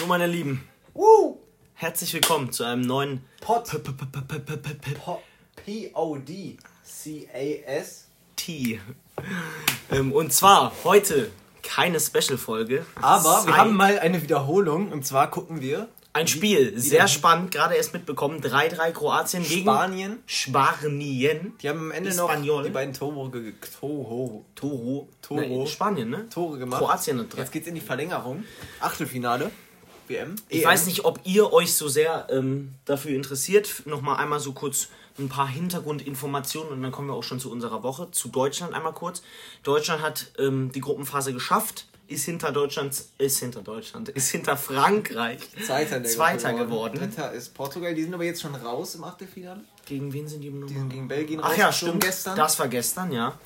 So, meine Lieben. Woo! Herzlich willkommen zu einem neuen Pod. P-O-D. C-A-S. T. Ähm, und zwar heute keine Special-Folge. Aber wir haben mal eine Wiederholung. Und zwar gucken wir ein Spiel, sehr spannend, gerade erst mitbekommen. 3-3 Kroatien gegen Spanien. Spanien. Die haben am Ende noch die beiden Toro, Toro. Toro. Nein, Spanien, ne? Tore gemacht. Kroatien hat drei. Jetzt geht's in die Verlängerung. Achtelfinale. WM. Ich weiß nicht, ob ihr euch so sehr ähm, dafür interessiert. Nochmal einmal so kurz ein paar Hintergrundinformationen und dann kommen wir auch schon zu unserer Woche. Zu Deutschland einmal kurz. Deutschland hat ähm, die Gruppenphase geschafft, ist hinter Deutschland, ist hinter Deutschland, ist hinter Frankreich Zweiter, der Zweiter Gruppe geworden. Dritter ist Portugal. Die sind aber jetzt schon raus im Achtelfinale. Gegen wen sind die? Die sind gegen Belgien Ach ja, stimmt. gestern. Das war gestern, ja.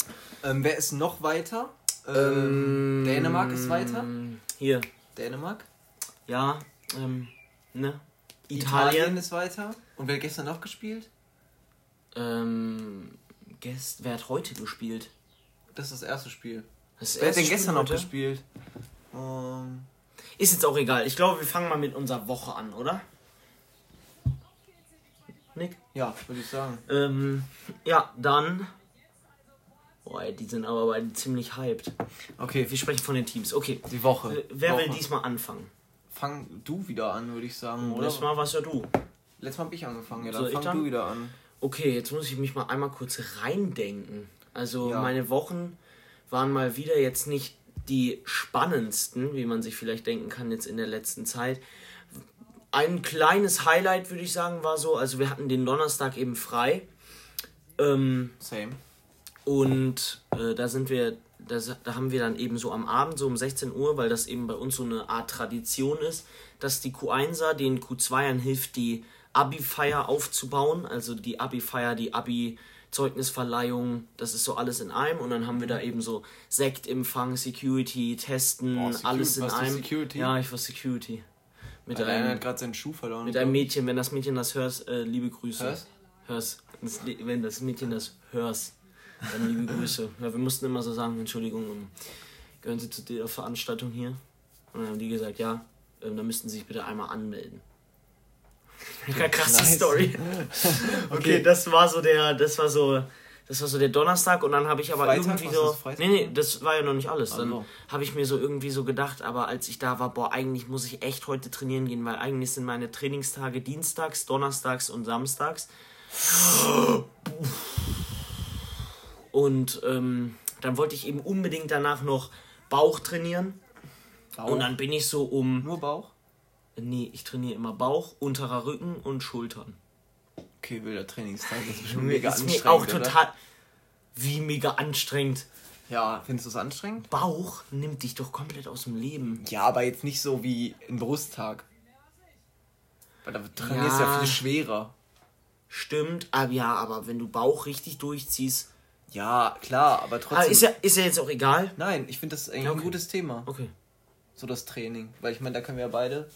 Ähm, wer ist noch weiter? Ähm, Dänemark ist weiter. Hier, Dänemark. Ja, ähm, ne? Italien Italien. ist weiter. Und wer hat gestern noch gespielt? Ähm, gest, wer hat heute gespielt? Das ist das erste Spiel. Das Wer hat denn Spiel gestern noch heute? gespielt? Ähm, Ist jetzt auch egal. Ich glaube, wir fangen mal mit unserer Woche an, oder? Nick? ja, würde ich sagen. Ähm, ja, dann. Boah, die sind aber beide ziemlich hyped. Okay, Wir sprechen von den Teams. Okay. die Woche. Wer will Woche. diesmal anfangen? Fang du wieder an, würde ich sagen, oder? Letztes Mal warst ja du. Letztes Mal habe ich angefangen, ja, dann ich fang dann? du wieder an. Okay, jetzt muss ich mich mal einmal kurz reindenken. Also Ja. meine Wochen waren mal wieder jetzt nicht die spannendsten, wie man sich vielleicht denken kann jetzt in der letzten Zeit. Ein kleines Highlight würde ich sagen war so, also wir hatten den Donnerstag eben frei. Ähm, Same. und äh, da sind wir, da, da haben wir dann eben so am Abend, so um 16 Uhr, weil das eben bei uns so eine Art Tradition ist, dass die Q1er den Q2ern hilft, die Abi-Feier aufzubauen. Also die Abi-Feier, die Abi-Zeugnisverleihung, das ist so alles in einem. Und dann haben wir da eben so Sektempfang, Security, Testen, Boah, Security- alles in warst du einem. Security? Ja, ich war Security. Mit einer einem, hat gerade seinen Schuh verloren. mit einem Mädchen, wenn das Mädchen das hörst, äh, liebe Grüße. Hörst? Hörst. Das, wenn das Mädchen das hörst, dann liebe Grüße. Ja, wir mussten immer so sagen, Entschuldigung, gehören Sie zu der Veranstaltung hier? Und dann haben die gesagt, ja, ähm, dann müssten Sie sich bitte einmal anmelden. Ja, krasse Nice. Story. okay, das war so der, das war so, das war so der Donnerstag und dann habe ich aber Freitag? irgendwie so, nee, nee, das war ja noch nicht alles. Dann habe ich mir so irgendwie so gedacht, aber als ich da war, boah, eigentlich muss ich echt heute trainieren gehen, weil eigentlich sind meine Trainingstage dienstags, donnerstags und samstags. Und ähm, dann wollte ich eben unbedingt danach noch Bauch trainieren. Bauch? Und dann bin ich so um. Nur Bauch? Nee, ich trainiere immer Bauch, unterer Rücken und Schultern. Okay, wilder Trainingstag. Das ist Mir mega ist anstrengend. mir auch oder? total. Wie mega anstrengend. Ja, findest du es anstrengend? Bauch nimmt dich doch komplett aus dem Leben. Ja, aber jetzt nicht so wie ein Brusttag. Weil da trainierst ja Ja. viel schwerer. Stimmt, aber ja, aber wenn du Bauch richtig durchziehst. Ja, klar, aber trotzdem. Aber ist ja, ist ja jetzt auch egal. Nein, ich finde das eigentlich Okay. ein gutes Thema. Okay. So das Training. Weil ich meine, da können wir ja beide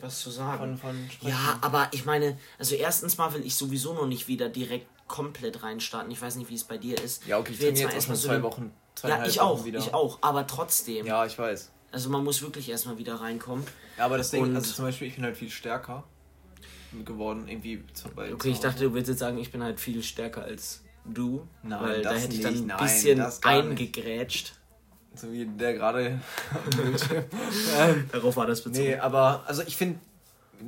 Was zu sagen. von, von. Ja, aber ich meine, also erstens mal will ich sowieso noch nicht wieder direkt komplett reinstarten. Ich weiß nicht, wie es bei dir ist. Ja, okay, ich will trainiere jetzt auch schon so zwei Wochen. Ja, ich auch, wieder. ich auch, aber trotzdem. Ja, ich weiß. Also man muss wirklich erstmal wieder reinkommen. Ja, aber das Ding, Und- also zum Beispiel, ich bin halt viel stärker geworden, irgendwie bei Okay, ich dachte, du willst jetzt sagen, ich bin halt viel stärker als du. Nein, weil da hätte ich nicht, dann ein nein, bisschen das gar nicht. eingegrätscht. So wie der gerade Darauf war das bezogen. nee, aber also ich finde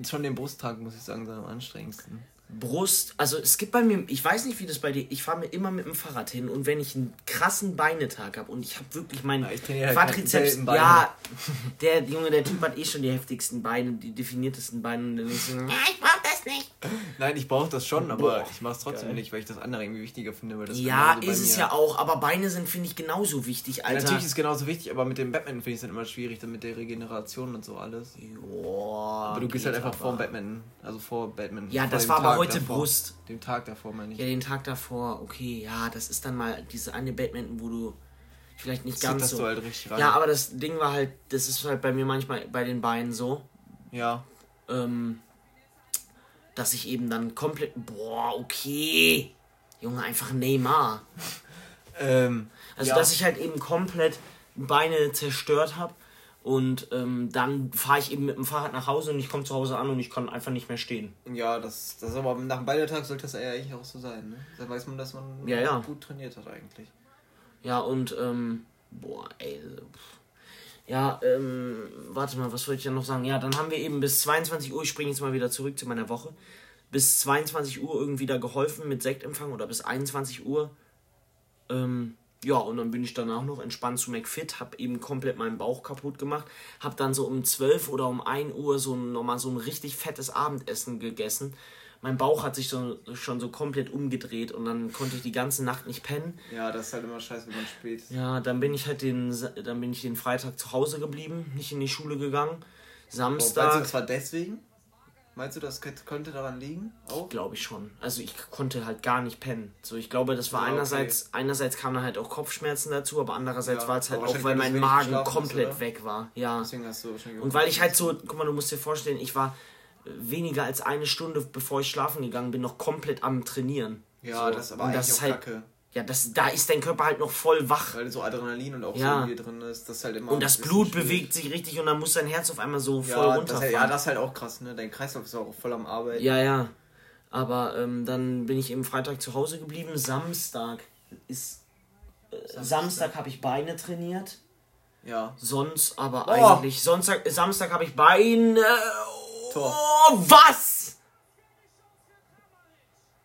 schon den Brusttag, muss ich sagen, am anstrengendsten. Brust, also es gibt bei mir, ich weiß nicht, wie das bei dir, ich fahre mir immer mit dem Fahrrad hin und wenn ich einen krassen Beinetag habe und ich habe wirklich meinen Ja, halt Quadrizeps, Beine. ja, der Junge, der Typ hat eh schon die heftigsten Beine, die definiertesten Beine und dann ist so, ja, ich brauch das nicht. Nein, ich brauche das schon, aber Boah, ich mache es trotzdem geil. nicht, weil ich das andere irgendwie wichtiger finde. Weil das Ja, ist es ja auch, aber Beine sind, finde ich, genauso wichtig, Ja, Alter. natürlich ist es genauso wichtig, aber mit dem Batman finde ich es dann immer schwierig, dann mit der Regeneration und so alles. Joa, Aber du gehst halt einfach vor dem aber. Batman, also vor Batman. Ja, vor das war aber Tag heute davor. Brust. Dem Tag davor meine ich. Ja, den Tag davor, okay, ja, das ist dann mal diese eine Badminton, wo du vielleicht nicht ganz Zitterst so. du halt richtig rein. ja, aber das Ding war halt, das ist halt bei mir manchmal bei den Beinen so, Ja. ähm, dass ich eben dann komplett, boah, okay, Junge, einfach Neymar. Ähm, Also, ja. dass ich halt eben komplett Beine zerstört habe Und ähm, dann fahre ich eben mit dem Fahrrad nach Hause und ich komme zu Hause an und ich kann einfach nicht mehr stehen. Ja, das, das aber nach dem Beidertag sollte das ja eigentlich auch so sein. Ne? Da weiß man, dass man Ja, ja. gut trainiert hat eigentlich. Ja, und, ähm, boah, ey. pff. Ja, ähm, warte mal, was wollte ich denn noch sagen? Ja, dann haben wir eben bis 22 Uhr, ich springe jetzt mal wieder zurück zu meiner Woche, bis 22 Uhr irgendwie da geholfen mit Sektempfang oder bis 21 Uhr. Ähm, ja, und dann bin ich danach noch entspannt zu McFit, hab eben komplett meinen Bauch kaputt gemacht, hab dann so um 12 oder um 1 Uhr so nochmal so ein richtig fettes Abendessen gegessen. Mein Bauch hat sich so, schon so komplett umgedreht und dann konnte ich die ganze Nacht nicht pennen. Ja, das ist halt immer scheiße, wenn man spät. Ja, dann bin ich halt den, dann bin ich den Freitag zu Hause geblieben, nicht in die Schule gegangen. Oh, meinst du, Samstag, das war deswegen? Meinst du, das könnte- daran liegen? Auch? glaube ich schon. Also ich konnte halt gar nicht pennen. So, ich glaube, das war Ja, okay. einerseits, einerseits kamen halt auch Kopfschmerzen dazu, aber andererseits Ja, war es halt auch, weil mein Magen komplett oder? weg war. Ja. Deswegen hast du wahrscheinlich Und weil ich halt so, guck mal, du musst dir vorstellen, ich war äh, weniger als eine Stunde, bevor ich schlafen gegangen bin, noch komplett am Trainieren. Ja, so. das ist aber Und das ist halt, kacke. Ja, das, da ist dein Körper halt noch voll wach. Weil so Adrenalin und auch Ja. so viel drin ist. Das ist halt immer Und das Blut schwierig. bewegt sich richtig und dann muss dein Herz auf einmal so voll Ja das, runterfahren. halt, ja, das ist halt auch krass, ne? Dein Kreislauf ist auch voll am Arbeiten. Ja, ja. Aber ähm, dann bin ich eben Freitag zu Hause geblieben. Samstag ist. Äh, Samstag habe ich Beine trainiert. Ja. Sonst aber Oh. eigentlich. Sonntag, Samstag habe ich Beine. Tor. Oh, was?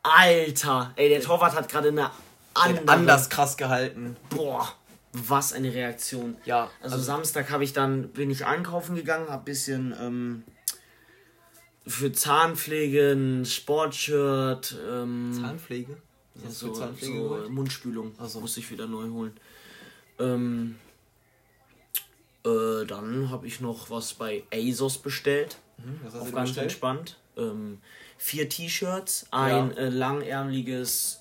Alter. Ey, der Torwart hat gerade eine andere. Anders krass gehalten. Boah. Was eine Reaktion. Ja, Also, also- Samstag habe ich dann bin ich einkaufen gegangen, habe bisschen ähm, für Zahnpflege ein Sportshirt, ähm, Zahnpflege? Du so, Zahnpflege so geholt? Mundspülung Ach so. musste ich wieder neu holen. Ähm, äh, dann habe ich noch was bei ASOS bestellt, Hm, Was hast auf ganz bestellt? entspannt. Ähm, vier T-Shirts, ein Ja. äh, langärmeliges, äh,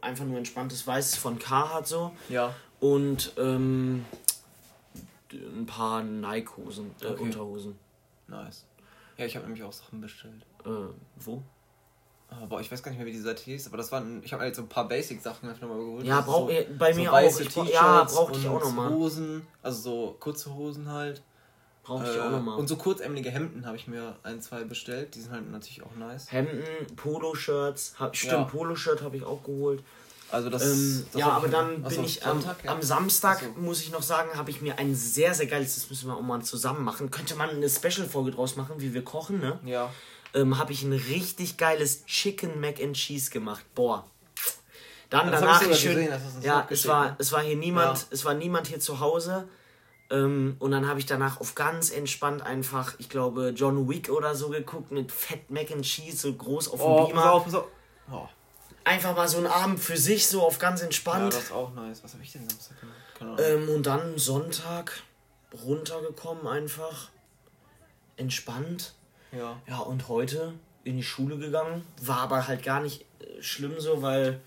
einfach nur entspanntes Weißes von Carhartt so Ja. und ähm, ein paar Nike-Hosen, äh, Okay. Unterhosen. Nice. Ja, ich habe nämlich auch Sachen bestellt. Äh, wo? Aber ich weiß gar nicht mehr, wie die Seite hieß, aber das waren, ich habe halt so ein paar Basic-Sachen einfach nochmal geholt. Ja, ist brauch- äh, bei mir auch. Ich ja, brauch ich auch noch mal. Hosen, also so kurze Hosen halt. Brauche ich Äh, auch nochmal. Und so kurzärmelige Hemden habe ich mir ein, zwei bestellt. Die sind halt natürlich auch nice. Hemden, Poloshirts, hab, stimmt, Ja. Poloshirt habe ich auch geholt. Also das, Ähm, das ja, aber dann bin ich am, Sonntag, ja. am Samstag, Achso. muss ich noch sagen, habe ich mir ein sehr, sehr geiles, das müssen wir auch mal zusammen machen. Könnte man eine Special-Folge draus machen, wie wir kochen, ne? Ja. Ähm, habe ich ein richtig geiles Chicken Mac and Cheese gemacht. Boah. Dann hab danach ich schön. gesehen, ja, es war, ne? es war hier niemand, Ja. es war niemand hier zu Hause. Ähm, und dann habe ich danach auf ganz entspannt einfach, ich glaube, John Wick oder so geguckt mit Fett Mac and Cheese, so groß auf dem Oh, Beamer. auf, auf. Oh. Einfach mal so einen Abend für sich, so auf ganz Ja, entspannt. das ist auch nice. Was habe ich denn Samstag gemacht? Ähm, und dann Sonntag runtergekommen einfach. Entspannt. ja. Ja, und heute in die Schule gegangen. War aber halt gar nicht äh, schlimm so, weil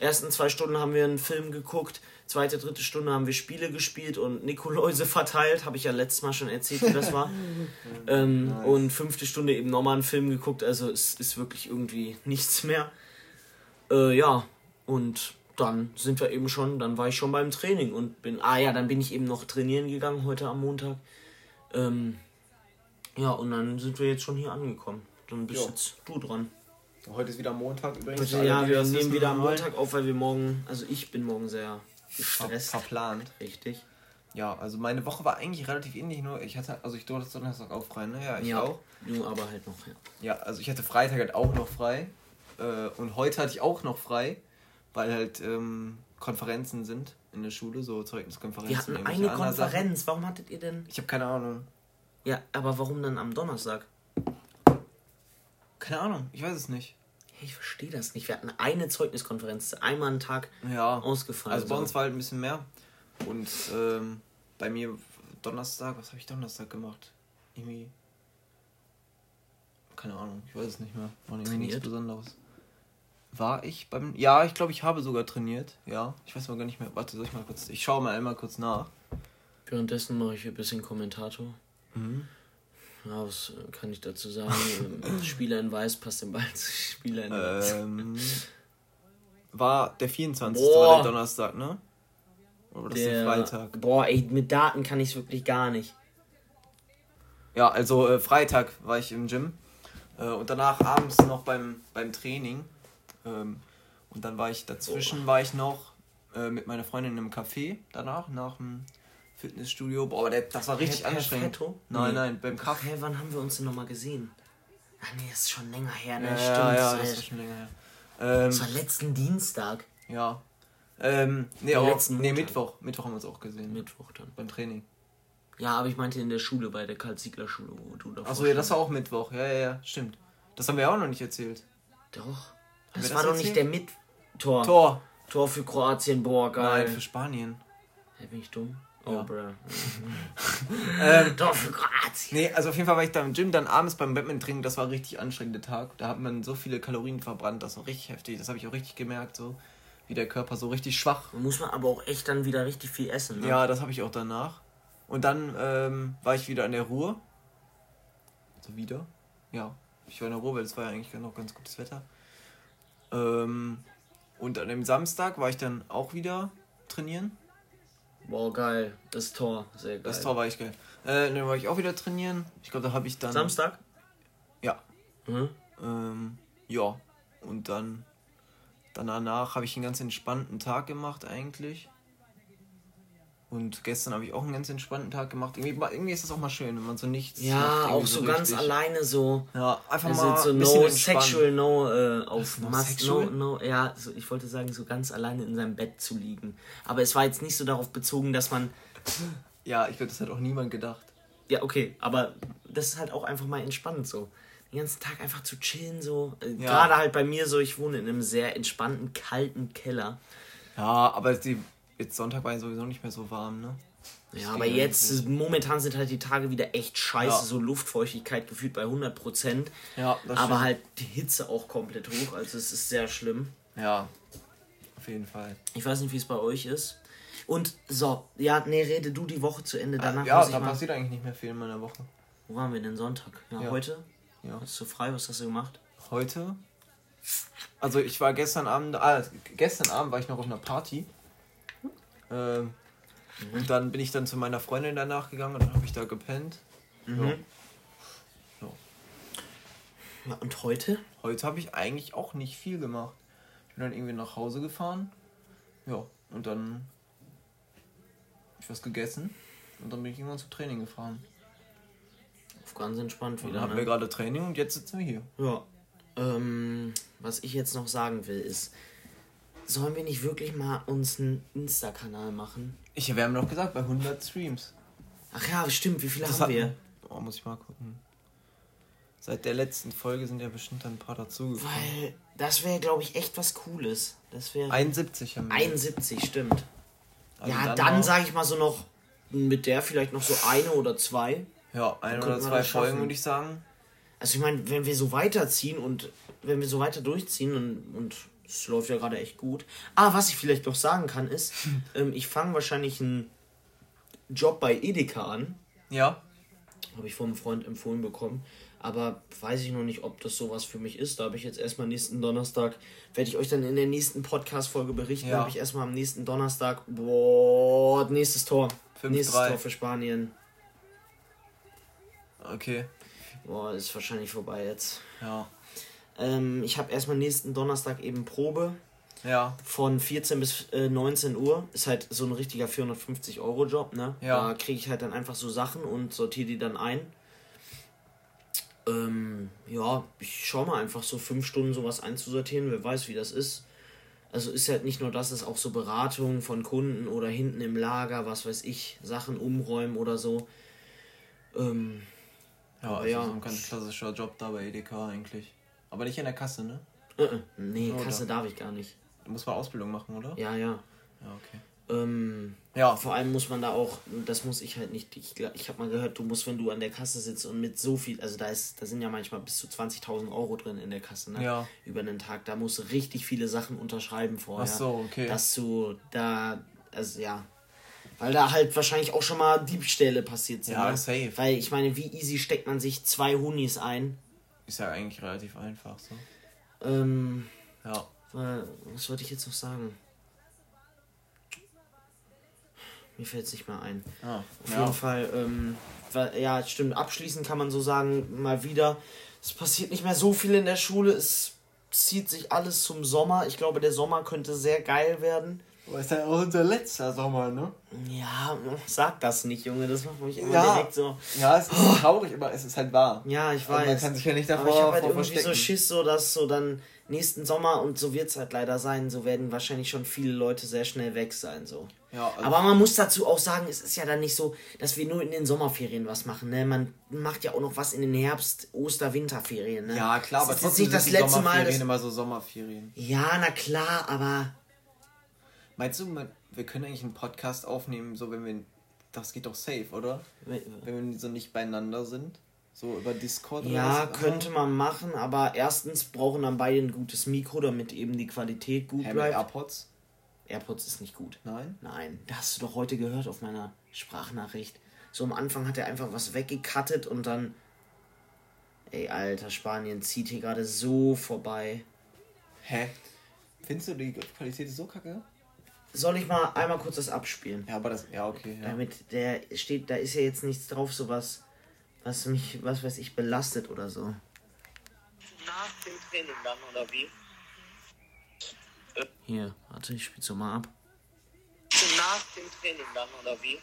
ersten zwei Stunden haben wir einen Film geguckt, zweite, dritte Stunde haben wir Spiele gespielt und Nikoläuse verteilt. Habe ich ja letztes Mal schon erzählt, wie das war. ähm, Nice. Und fünfte Stunde eben nochmal einen Film geguckt. Also es ist wirklich irgendwie nichts mehr. Äh, ja, und dann sind wir eben schon, dann war ich schon beim Training und bin, ah ja, dann bin ich eben noch trainieren gegangen heute am Montag. Ähm, ja, und dann sind wir jetzt schon hier angekommen. Dann bist Jo. jetzt du dran. Heute ist wieder Montag übrigens. Heute, ja, wir nehmen wieder am. Montag auf, weil wir morgen, also ich bin morgen sehr Ver gestresst. verplant. Richtig. Ja, also meine Woche war eigentlich relativ ähnlich, nur ich hatte, also ich durfte Donnerstag auch frei, ne? Ja, ich ja, auch. du aber halt noch. Ja. Ja, also ich hatte Freitag halt auch noch frei. Äh, und heute hatte ich auch noch frei, weil halt ähm, Konferenzen sind in der Schule, so Zeugniskonferenzen. Wir hatten eine. Konferenz. Warum hattet ihr denn? Ich habe keine Ahnung. Ja, aber warum dann am Donnerstag? Keine Ahnung, ich weiß es nicht. Ich verstehe das nicht. Wir hatten eine Zeugniskonferenz, einmal einen Tag Ja. ausgefallen. Also bei uns war halt ein bisschen mehr. Und ähm, bei mir Donnerstag, was habe ich Donnerstag gemacht? Irgendwie. Keine Ahnung, ich weiß es nicht mehr. War irgendwie nichts? Besonderes. War ich beim. Ja, ich glaube, ich habe sogar trainiert. Ja, ich weiß mal gar nicht mehr. Warte, soll ich mal kurz. Ich schaue mal einmal kurz nach. Währenddessen mache ich ein bisschen Kommentator. Mhm. Ja, was äh, kann ich dazu sagen? Spieler in Weiß passt den Ball zu Spieler in Weiß. Ähm, war der 24. Boah. war der Donnerstag, ne? Oder das der, Freitag? Boah, ey, mit Daten kann ich wirklich gar nicht. Ja, also äh, Freitag war ich im Gym äh, und danach abends noch beim, beim Training. Ähm, und dann war ich dazwischen, oh. war ich noch äh, mit meiner Freundin im Café danach, nach dem Fitnessstudio. Boah, der, das war richtig anstrengend. Nein, nein, beim Kaffee. Hey, wann haben wir uns denn nochmal gesehen? Ach nee, das ist schon länger her, ne? Ja, Stimmt. Ja, ja, das ist schon länger her. Ähm, das war letzten Dienstag. Ja. Ähm, nee, aber nee, Mittwoch. Mittwoch haben wir uns auch gesehen. Mittwoch dann. Beim Training. Ja, aber ich meinte in der Schule, bei der Karl-Ziegler-Schule, wo du da Achso, ja, das war auch Mittwoch. Ja, ja, ja, stimmt. Das haben wir ja auch noch nicht erzählt. Doch. Das, das war doch nicht der Mit-Tor. Tor. Tor für Kroatien, boah, geil. Nein, für Spanien. Hä, bin ich dumm? Oh, ja. bruh. ähm, Tor für Kroatien. Nee, also auf jeden Fall war ich da im Gym, dann abends beim Badminton das war ein richtig anstrengender Tag. Da hat man so viele Kalorien verbrannt, das war richtig heftig. Das habe ich auch richtig gemerkt, so wie der Körper so richtig schwach. Muss man aber auch echt dann wieder richtig viel essen, ne? Ja, das habe ich auch danach. Und dann ähm, war ich wieder in der Ruhe. Also wieder. Ja, ich war in der Ruhe, weil es war ja eigentlich noch ganz gutes Wetter. Ähm, und an dem Samstag war ich dann auch wieder trainieren. Boah, geil. Das Tor, sehr geil. Das Tor war ich geil. Äh, dann war ich auch wieder trainieren. Ich glaube, da habe ich dann. Samstag? Ja. Mhm. Ähm, ja. Und dann. Danach habe ich einen ganz entspannten Tag gemacht, eigentlich. Und gestern habe ich auch einen ganz entspannten Tag gemacht. Irgendwie, irgendwie ist das auch mal schön, wenn man so nichts. Ja, macht, auch so, so ganz alleine so. Ja, einfach also mal. So ein no sexual, no äh, auf no, no, no, ja, so, ich wollte sagen, so ganz alleine in seinem Bett zu liegen. Aber es war jetzt nicht so darauf bezogen, dass man. Ja, ich glaube, das hat auch niemand gedacht. Ja, okay, aber das ist halt auch einfach mal entspannt so. Den ganzen Tag einfach zu chillen, so. Äh, ja. Gerade halt bei mir so, ich wohne in einem sehr entspannten, kalten Keller. Ja, aber die Jetzt Sonntag war ja sowieso nicht mehr so warm, ne? ja, aber jetzt, ist, momentan sind halt die Tage wieder echt scheiße, ja. so Luftfeuchtigkeit gefühlt bei 100 Prozent. Ja, das Aber stimmt. halt die Hitze auch komplett hoch, also es ist sehr schlimm. Ja, auf jeden Fall. Ich weiß nicht, wie es bei euch ist. Und so, ja, nee, rede du die Woche zu Ende. Danach ja, da passiert eigentlich nicht mehr viel in meiner Woche. Wo waren wir denn Sonntag? Ja, ja. heute? Ja. Hast du frei? Was hast du gemacht? Heute? Also ich war gestern Abend, ah, gestern Abend war ich noch auf einer Party. Ähm, mhm. Und dann bin ich dann zu meiner Freundin danach gegangen und dann habe ich da gepennt. Mhm. Ja. ja. Und heute? Heute habe ich eigentlich auch nicht viel gemacht. Ich bin dann irgendwie nach Hause gefahren. Ja, und dann habe ich was gegessen. Und dann bin ich irgendwann zum Training gefahren. Auf ganz entspannt wieder. Dann hatten ne? wir gerade Training und jetzt sitzen wir hier. Ja. Ähm, was ich jetzt noch sagen will, ist, sollen wir nicht wirklich mal uns einen Insta-Kanal machen? Ich, wir haben doch gesagt, bei 100 Streams. Ach ja, stimmt. Wie viele das haben wir? Oh, muss ich mal gucken. Seit der letzten Folge sind ja bestimmt ein paar dazugekommen. Weil das wäre, glaube ich, echt was Cooles. Das wäre 71 haben wir. 71, stimmt. Also ja, dann, dann sage ich mal so noch mit der vielleicht noch so eine oder zwei. Ja, eine oder zwei Folgen würde ich sagen. Also ich meine, wenn wir so weiterziehen und wenn wir so weiter durchziehen und, und es läuft ja gerade echt gut. Ah, was ich vielleicht noch sagen kann, ist, ähm, ich fange wahrscheinlich einen Job bei Edeka an. Ja. Habe ich vom Freund empfohlen bekommen. Aber weiß ich noch nicht, ob das sowas für mich ist. Da habe ich jetzt erstmal nächsten Donnerstag, werde ich euch dann in der nächsten Podcast-Folge berichten. Ja. habe ich erstmal am nächsten Donnerstag, boah, nächstes Tor. 5, nächstes 3. Tor für Spanien. Okay. Boah, ist wahrscheinlich vorbei jetzt. Ja. Ähm, ich habe erstmal nächsten Donnerstag eben Probe. Ja. Von 14 bis äh, 19 Uhr. Ist halt so ein richtiger 450-Euro-Job, ne? Ja. Da kriege ich halt dann einfach so Sachen und sortiere die dann ein. Ähm, ja, ich schaue mal einfach so fünf Stunden sowas einzusortieren. Wer weiß, wie das ist. Also ist halt nicht nur das, ist auch so Beratung von Kunden oder hinten im Lager, was weiß ich, Sachen umräumen oder so. Ähm, ja, also ja. so ein ganz klassischer Job da bei Edeka eigentlich. Aber nicht in der Kasse, ne? Uh -uh. Nee, oder? Kasse darf ich gar nicht. Du musst mal Ausbildung machen, oder? Ja, ja. Ja, okay. Ähm, ja. Vor allem muss man da auch, das muss ich halt nicht, ich, ich habe mal gehört, du musst, wenn du an der Kasse sitzt und mit so viel, also da ist, da sind ja manchmal bis zu 20.000 Euro drin in der Kasse, ne? Ja. Über einen Tag, da musst du richtig viele Sachen unterschreiben vorher. Ach so, okay. Dass du da, also ja, weil da halt wahrscheinlich auch schon mal Diebstähle passiert sind. Ja, ne? safe. Weil ich meine, wie easy steckt man sich zwei Hunis ein? Ist ja eigentlich relativ einfach so. Ähm. Ja. Was wollte ich jetzt noch sagen? Mir fällt es nicht mehr ein. Ah, Auf ja. jeden Fall, ähm, ja, stimmt. Abschließend kann man so sagen, mal wieder, es passiert nicht mehr so viel in der Schule. Es zieht sich alles zum Sommer. Ich glaube, der Sommer könnte sehr geil werden. Aber ist ja auch unser letzter Sommer, ne? Ja, sag das nicht, Junge. Das macht mich immer Ja. direkt so. Ja, es ist traurig, aber es ist halt wahr. Ja, ich Aber weiß. man kann sich ja nicht Aber davor ich habe halt irgendwie so. Schiss, so dass so dann nächsten Sommer und so wird es halt leider sein. So werden wahrscheinlich schon viele Leute sehr schnell weg sein. So. Ja, also Aber man muss dazu auch sagen, es ist ja dann nicht so, dass wir nur in den Sommerferien was machen. Ne? Man macht ja auch noch was in den Herbst-, Oster-, Winterferien. Ne? ja, klar, Es aber ist trotzdem nicht das sind die letzte Mal. Sommerferien Dass, immer so Sommerferien. ja, na klar, aber Meinst du, man- wir können eigentlich einen Podcast aufnehmen, so wenn wir. Das geht doch safe, oder? Wenn wir so nicht beieinander sind? So über Discord oder ja, was? könnte man machen, aber erstens brauchen dann beide ein gutes Mikro, damit eben die Qualität gut mit bleibt. AirPods? AirPods ist nicht gut. Nein? Nein, das hast du doch heute gehört auf meiner Sprachnachricht. So am Anfang hat er einfach was weggekattet und dann. Ey, Alter, Spanien zieht hier gerade so vorbei. Hä? Findest du die Qualität ist so kacke? Soll ich mal einmal kurz das abspielen? Ja, aber das. Ja, okay. Ja. Damit der steht, da ist ja jetzt nichts drauf, sowas, was mich, was weiß ich, belastet oder so. Nach dem Training dann, oder wie? Hier, warte, ich spiel's so mal ab. Nach dem Training dann, oder wie?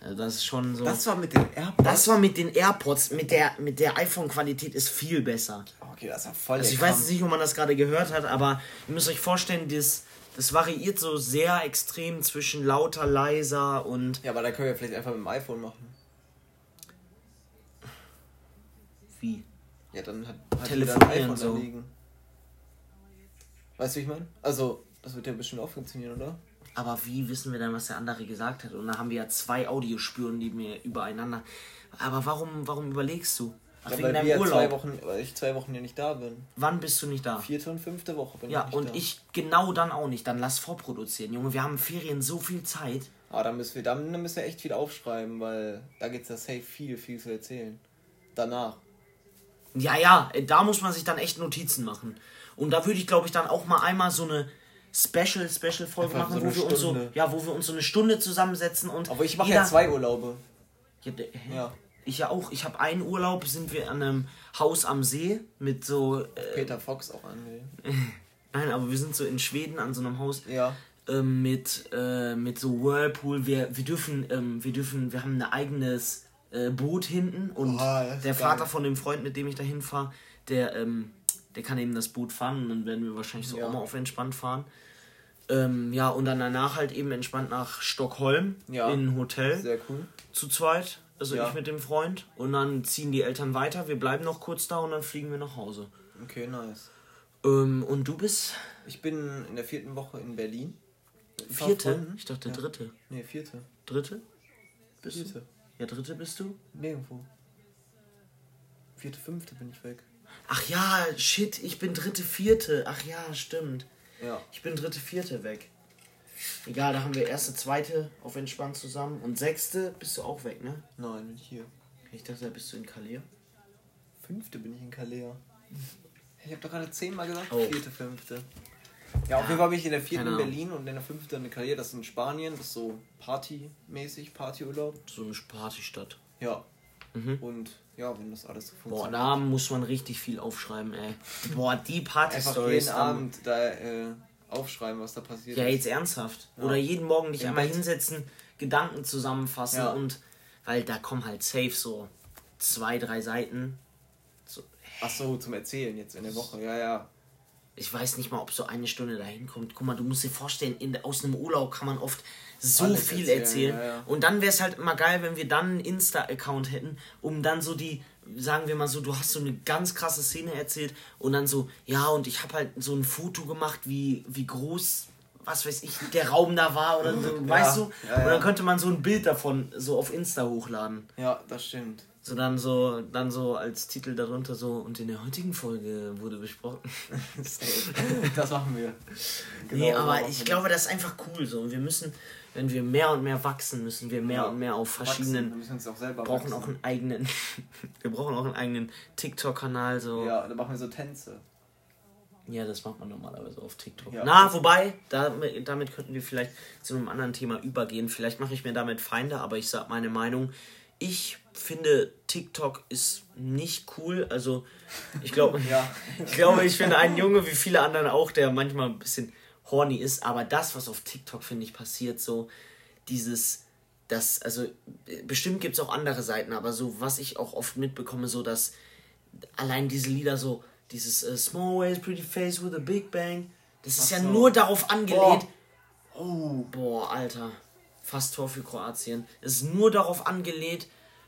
Also das ist schon so. Das war mit den AirPods. Das war mit den AirPods, mit der, mit der iPhone-Qualität ist viel besser. Okay, das war voll Also ich weiß Krampf. jetzt nicht, ob man das gerade gehört hat, aber ihr müsst euch vorstellen, das, das variiert so sehr extrem zwischen lauter, leiser und Ja, aber da können wir vielleicht einfach mit dem iPhone machen. wie. Ja, dann hat, hat Telefonieren ein iPhone so. da liegen. Weißt du, wie ich meine? Also, das wird ja bestimmt auch funktionieren, oder? Aber wie wissen wir dann, was der andere gesagt hat? Und da haben wir ja zwei Audiospuren, die mir übereinander. Aber warum, warum überlegst du? Ach, Ja, wegen weil, deinem wir ja zwei Urlaub. Wochen, weil ich zwei Wochen ja nicht da bin. Wann bist du nicht da? Vierte und fünfte Woche bin Ja, ich nicht und da. ich genau dann auch nicht. Dann lass vorproduzieren. Junge, wir haben Ferien so viel Zeit. Ah, dann müssen wir, dann müssen wir echt viel aufschreiben, weil da geht's ja safe viel, viel zu erzählen. Danach. Ja, ja, da muss man sich dann echt Notizen machen. Und da würde ich, glaube ich, dann auch mal einmal so eine Special, Special Folge Einfach machen, so wo wir uns so, Stunde. ja, wo wir uns so eine Stunde zusammensetzen und. Aber ich mache ja zwei Urlaube. Ja? Ja. Ich ja auch. Ich habe einen Urlaub, sind wir an einem Haus am See mit so. Äh, Peter Fox auch angeln. nein, aber wir sind so in Schweden an so einem Haus Ja. ähm, mit, äh, mit so Whirlpool. Wir, wir dürfen, ähm, wir dürfen, wir haben ein eigenes äh, Boot hinten und ist der geil. Vater von dem Freund, mit dem ich da hinfahre, der, ähm, der kann eben das Boot fahren und dann werden wir wahrscheinlich so Ja. auch mal auf entspannt fahren. Ähm, ja, und dann danach halt eben entspannt nach Stockholm Ja. in ein Hotel Sehr cool. zu zweit. Also Ja. ich mit dem Freund. Und dann ziehen die Eltern weiter. Wir bleiben noch kurz da und dann fliegen wir nach Hause. Okay, nice. Ähm, und du bist Ich bin in der vierten Woche in Berlin. Vierte? Ich dachte Ja. dritte. Nee, vierte. Dritte? Bist du? Vierte. Ja, dritte bist du? Nirgendwo. Vierte, fünfte bin ich weg. Ach ja, shit, ich bin dritte, vierte. Ach ja, stimmt. Ja. Ich bin dritte, vierte weg. Egal, da haben wir erste, zweite auf entspannt zusammen. Und sechste bist du auch weg, ne? Nein, bin ich hier. Ich dachte, da bist du in Calais. Fünfte bin ich in Kalea. Ich habe doch gerade zehnmal gesagt, Oh. vierte, fünfte. Ja, auf jeden Fall bin ich in der vierten in. Berlin und in der fünften in Kalea. Das ist in Spanien. Das ist so partymäßig, Partyurlaub. So eine Partystadt. Ja. Mhm. Und ja, wenn das alles so Boah, funktioniert. da muss man richtig viel aufschreiben, ey. Boah, die Einfach Party-Stories. jeden Abend da äh, aufschreiben, was da passiert Ja, ist. jetzt ernsthaft. Oder jeden Morgen dich Im einmal Bett. hinsetzen, Gedanken zusammenfassen Ja. und. Weil da kommen halt safe so zwei, drei Seiten. So, Ach so, zum Erzählen jetzt in der Woche. Ja, ja. ich weiß nicht mal, ob so eine Stunde dahin kommt. Guck mal, du musst dir vorstellen, in, aus einem Urlaub kann man oft so Alles viel erzählen, erzählen. ja, ja. Und dann wäre es halt immer geil, wenn wir dann einen Insta-Account hätten, um dann so die, sagen wir mal so, du hast so eine ganz krasse Szene erzählt und dann so, ja, und ich habe halt so ein Foto gemacht, wie, wie groß, was weiß ich, der Raum da war oder so, weißt du? ja, Und ja. dann könnte man so ein Bild davon so auf Insta hochladen. Ja, das stimmt. So dann so, dann so als Titel darunter so, und in der heutigen Folge wurde besprochen. das machen wir. Genau, nee, aber ich glaube, das ist einfach cool so. Und wir müssen, wenn wir mehr und mehr wachsen, müssen wir mehr Ja. und mehr auf verschiedenen. Wir müssen uns auch selber brauchen wachsen. auch einen eigenen, wir brauchen auch einen eigenen TikTok-Kanal so. Ja, da machen wir so Tänze. Ja, das macht man normalerweise auf TikTok. Ja. Na, wobei, damit, damit könnten wir vielleicht zu einem anderen Thema übergehen. Vielleicht mache ich mir damit Feinde, aber ich sage meine Meinung. Ich finde, TikTok ist nicht cool. Also, ich glaube, Ja. ich glaube, ich finde einen Junge wie viele anderen auch, der manchmal ein bisschen horny ist. Aber das, was auf TikTok, finde ich, passiert, so dieses, das, also bestimmt gibt es auch andere Seiten, aber so, was ich auch oft mitbekomme, so dass allein diese Lieder so, dieses äh, Small Ways, Pretty Face with a Big Bang, das ist Ach ja so. nur darauf angelehnt. Oh. Boah, Alter. Fast Tor für Kroatien. Es ist nur darauf angelehnt,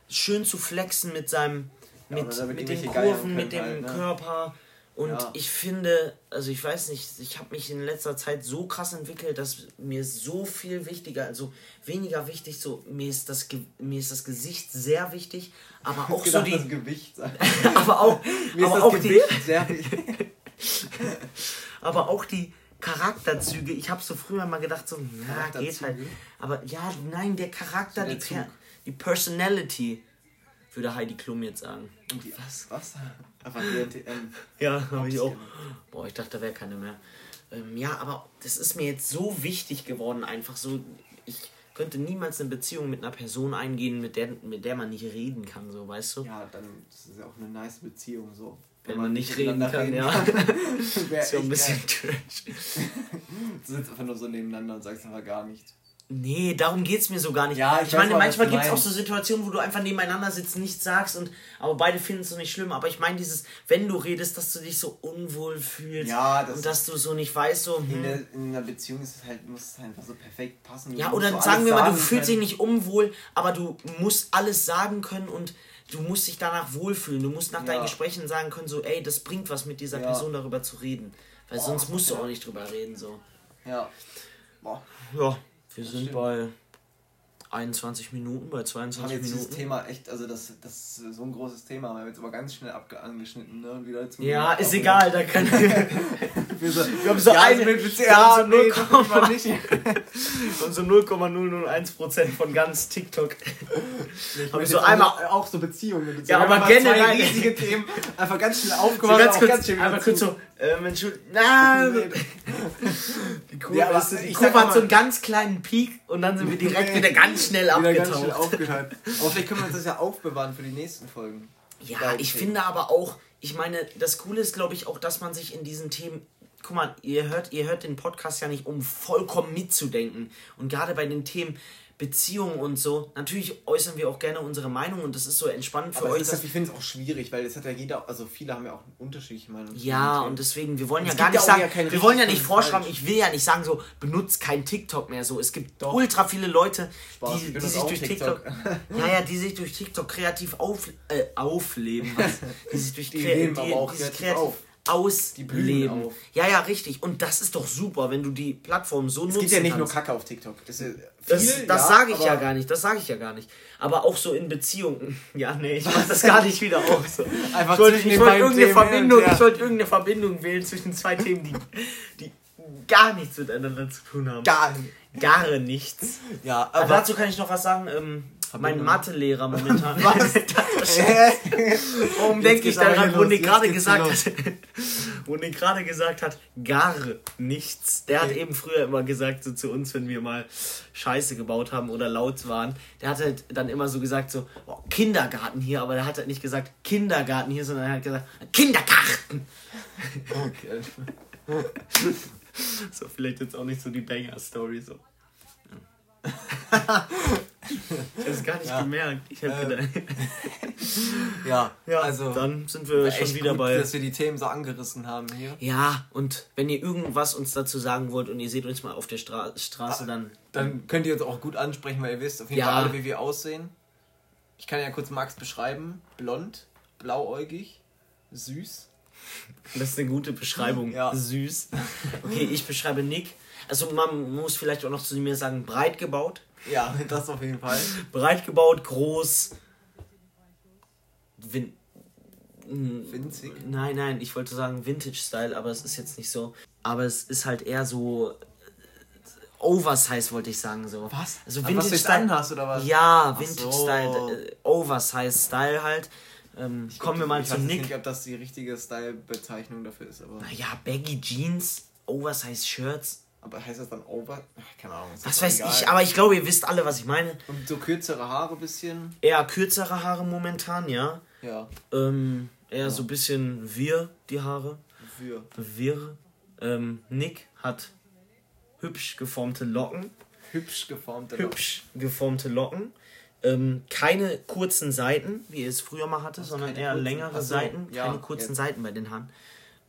schön zu flexen mit seinem, Ja, mit, mit den Kurven, mit dem halt, ne? Körper. Und Ja. ich finde, also ich weiß nicht, ich habe mich in letzter Zeit so krass entwickelt, dass mir so viel wichtiger, also weniger wichtig, so mir ist das, Ge- mir ist das Gesicht sehr wichtig, aber auch so Gedacht, die, das Gewicht. aber auch, Mir ist aber das auch die, Gewicht sehr wichtig. aber auch die Charakterzüge. Ich habe so früher mal gedacht, so, na, geht halt. Aber ja, nein, der Charakter, So der die. Per- die Personality, würde Heidi Klum jetzt sagen. Und die, was? Was? Einfach DNTM. Ja, habe ich auch. Boah, ich dachte, da wäre keine mehr. Ähm, ja, aber das ist mir jetzt so wichtig geworden, einfach so. Ich könnte niemals eine Beziehung mit einer Person eingehen, mit der, mit der man nicht reden kann, so, weißt du? Ja, dann ist ja auch eine nice Beziehung so. Wenn man nicht reden kann, ja. Wär Ist ja ein bisschen geil. trash. Du sitzt einfach nur so nebeneinander und sagst einfach gar nichts. Nee, darum geht's mir so gar nicht. Ja, ich ich meine, mal, manchmal du gibt's auch so Situationen, wo du einfach nebeneinander sitzt, nichts sagst und aber beide finden es so nicht schlimm. Aber ich meine dieses, wenn du redest, dass du dich so unwohl fühlst Ja, das und dass du so nicht weißt, so. In, Hm. der, in einer Beziehung ist es halt, muss es einfach so perfekt passen. Du Ja, oder so sagen wir mal, du fühlst dich nicht unwohl, aber du musst alles sagen können und du musst dich danach wohlfühlen. Du musst nach Ja. deinen Gesprächen sagen können, so, ey, das bringt was mit dieser Ja. Person darüber zu reden. Weil Boah, sonst musst du auch nicht drüber reden, so. Ja. Boah. Ja, wir sind stimmt. bei 21 Minuten, bei Wir haben 22 jetzt dieses Minuten. Thema echt, also das, das ist so ein großes Thema, haben wir jetzt aber ganz schnell abge angeschnitten, ne? Und wieder zum Ja, ist egal, da können wir. Wir, so, Wir haben so eine- mit, ja, haben so nee, 0, das macht man nicht. Und so 0,001% von ganz TikTok. Ich Hab ich so so einmal- auch so Beziehungen. Ja, Wir aber haben mal generell- riesige Themen einfach ganz schnell So aufgemacht, ganz auch kurz, ganz einmal zu. kurz so, ähm, Entschuldigung, na, Nee. die Kurve, Ja, ist, die ich Kurve sag hat so einen ganz kleinen Peak und dann sind wir direkt Nee. wieder ganz schnell abgetaucht. Aber vielleicht können wir uns das ja aufbewahren für die nächsten Folgen. Ja, Geil, ich finde aber auch, ich meine, das Coole ist, glaube ich, auch, dass man sich in diesen Themen. Guck mal, ihr hört, ihr hört den Podcast ja nicht, um vollkommen mitzudenken. Und gerade bei den Themen Beziehungen und so, natürlich äußern wir auch gerne unsere Meinung und das ist so entspannt für Aber euch. ist, ich finde es auch schwierig, weil es hat ja jeder, also viele haben ja auch unterschiedliche Meinungen. Ja, und deswegen, wir wollen ja gar nicht ja sagen, ja wir wollen ja nicht vorschreiben, ich will ja nicht sagen so, benutzt kein TikTok mehr so. Es gibt Doch. ultra viele Leute, Spaß, die, die sich durch TikTok. TikTok, ja, ja, die sich durch TikTok kreativ auf, äh, aufleben, die sich durch Die die, aber auch die sich kreativ auf. Ausleben. Ja, ja, richtig. Und das ist doch super, wenn du die Plattform so Es nutzen gibt ja nicht nur kannst. Kacke auf TikTok. Das, ist Das, viel, das ja, sage ich ja gar nicht, das sage ich ja gar nicht. Aber auch so in Beziehungen. Ja, nee, ich mach das gar nicht wieder auf. So. Einfach Ich wollte, ich wollte irgendeine Themen Verbindung, her. ich wollte irgendeine Verbindung wählen zwischen zwei Themen, die, die gar nichts miteinander zu tun haben. Gar. Gar nichts. Ja, Aber aber. dazu kann ich noch was sagen. Ähm, mein Verbindung. Mathelehrer momentan. Warum Jetzt denke ich daran, wo Nick gerade gesagt hat, wo Nick gerade gesagt hat, gar nichts. Der hat Okay. eben früher immer gesagt, so zu uns, wenn wir mal Scheiße gebaut haben oder laut waren, der hat halt dann immer so gesagt, so, oh, Kindergarten hier, aber der hat halt nicht gesagt Kindergarten hier, sondern er hat gesagt, Kindergarten. Okay. So, vielleicht jetzt auch nicht so die Banger-Story, so. Ich hab's gar nicht Ja. gemerkt. Ich hab gedacht, Ja, ja, also. dann sind wir schon wieder gut, bei. dass wir die Themen so angerissen haben hier. Ja, und wenn ihr irgendwas uns dazu sagen wollt und ihr seht uns mal auf der Stra Straße, dann. Dann könnt ihr uns auch gut ansprechen, weil ihr wisst auf jeden Ja. Fall alle, wie wir aussehen. Ich kann ja kurz Max beschreiben. Blond, blauäugig, süß. Das ist eine gute Beschreibung. Ja. Süß. Okay, ich beschreibe Nick. Also man muss vielleicht auch noch zu mir sagen, breit gebaut. Ja, das auf jeden Fall. Breit gebaut, groß. Win Winzig. Nein, nein, ich wollte sagen Vintage-Style, aber es ist jetzt nicht so. Aber es ist halt eher so äh, Oversize, wollte ich sagen so. Was? Also Aber was du jetzt Vintage-Style. anhast, oder was? Ja, Vintage-Style, so. äh, Oversize-Style halt. Ähm, kommen wir mal ich zu weiß jetzt Nick. nicht, ob das die richtige Style-Bezeichnung dafür ist, aber. Naja, Baggy Jeans, Oversize Shirts. Aber heißt das dann over? Ach, keine Ahnung. Was weiß egal. ich, aber ich glaube, ihr wisst alle, was ich meine. Und so kürzere Haare bisschen. Eher kürzere Haare momentan, ja. Ja. Ähm, eher so ein bisschen wir, die Haare. Für. Wirr. Ähm, Nick hat hübsch geformte Locken. Hübsch geformte Locken. Hübsch geformte Locken. Ähm, keine kurzen Seiten, wie er es früher mal hatte, sondern keine eher kurzen? längere Ach so, Seiten. ja, keine kurzen jetzt. Seiten bei den Haaren.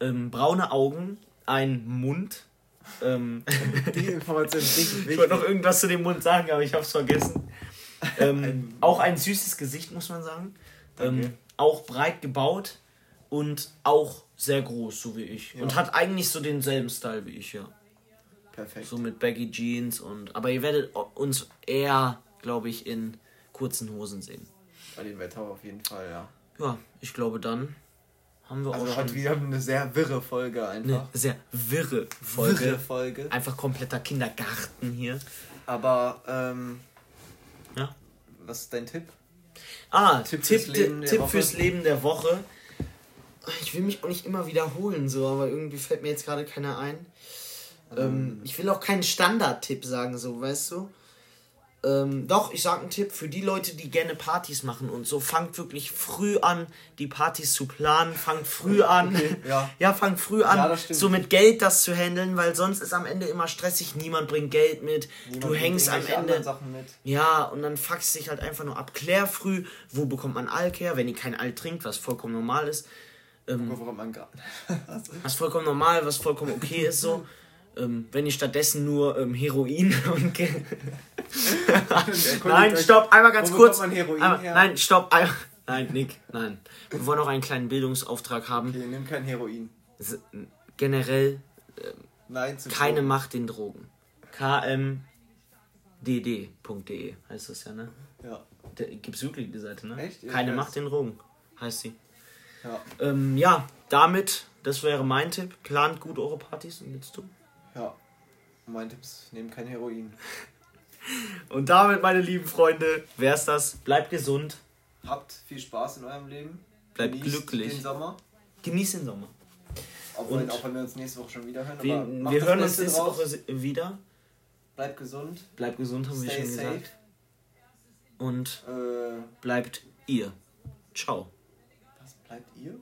Ähm, braune Augen, ein Mund. Ähm, Die Information ist richtig ich wichtig. wollte noch irgendwas zu dem Mund sagen, aber ich habe es vergessen. Ähm, Ein- auch ein süßes Gesicht, muss man sagen. Ähm, auch breit gebaut und auch sehr groß, so wie ich. Ja. Und hat eigentlich so denselben Style wie ich, ja. Perfekt. So mit Baggy Jeans und. Aber ihr werdet uns eher, glaube ich, in kurzen Hosen sehen. Bei dem Wetter auf jeden Fall, ja. Ja, ich glaube, dann haben wir Also auch heute schon wieder eine sehr wirre Folge eine einfach. sehr wirre Folge. Wirre Folge. Einfach kompletter Kindergarten hier. Aber, ähm, Ja. was ist dein Tipp? Ah, Tipp Tipp, fürs Leben der Tipp Woche. fürs Leben der Woche. Ich will mich auch nicht immer wiederholen, so, aber irgendwie fällt mir jetzt gerade keiner ein. Ähm, ich will auch keinen Standard-Tipp sagen, so, weißt du? Ähm, doch, ich sag einen Tipp für die Leute, die gerne Partys machen und so. Fangt wirklich früh an, die Partys zu planen. Fangt früh an. Okay, ja. ja, fangt früh an, Ja, so mit Geld das zu handeln, weil sonst ist am Ende immer stressig. Niemand bringt Geld mit. Niemand du hängst am Ende. anderen Sachen mit. Ja, und dann fuckst dich halt einfach nur ab. Klär früh, wo bekommt man Alk her, wenn ihr kein Alk trinkt, was vollkommen normal ist. Ähm, was vollkommen normal, was vollkommen okay ist so. Ähm, wenn ihr stattdessen nur ähm, Heroin und. Nein, stopp, einmal ganz kurz. einmal? Nein, stopp, einmal. Nein, Nick, nein. Wir wollen auch einen kleinen Bildungsauftrag haben. Okay, nimm kein Heroin. S- Generell Nein, zu keine Drogen. Macht den Drogen. kmdd.de heißt das ja, ne? Ja. Da gibt's wirklich die Seite, ne? Echt? Ja, Keine ich weiß. Macht den Drogen, heißt sie. Ja. Ähm, ja, damit, das wäre mein Tipp. Plant gut eure Partys und jetzt du. Ja. Mein Tipp ist, nehmt kein Heroin. Und damit, meine lieben Freunde, wär's das. Bleibt gesund, Habt viel Spaß in eurem Leben. Bleibt Genießt glücklich. Den Sommer. genießt den Sommer. Auch, wenn, auch wenn wir uns nächste Woche schon wieder hören. Wir, wir hören uns nächste. Woche wieder. Bleibt gesund. Bleibt gesund, haben wir Stay schon safe. gesagt. Und Äh, bleibt ihr. Ciao. was bleibt ihr?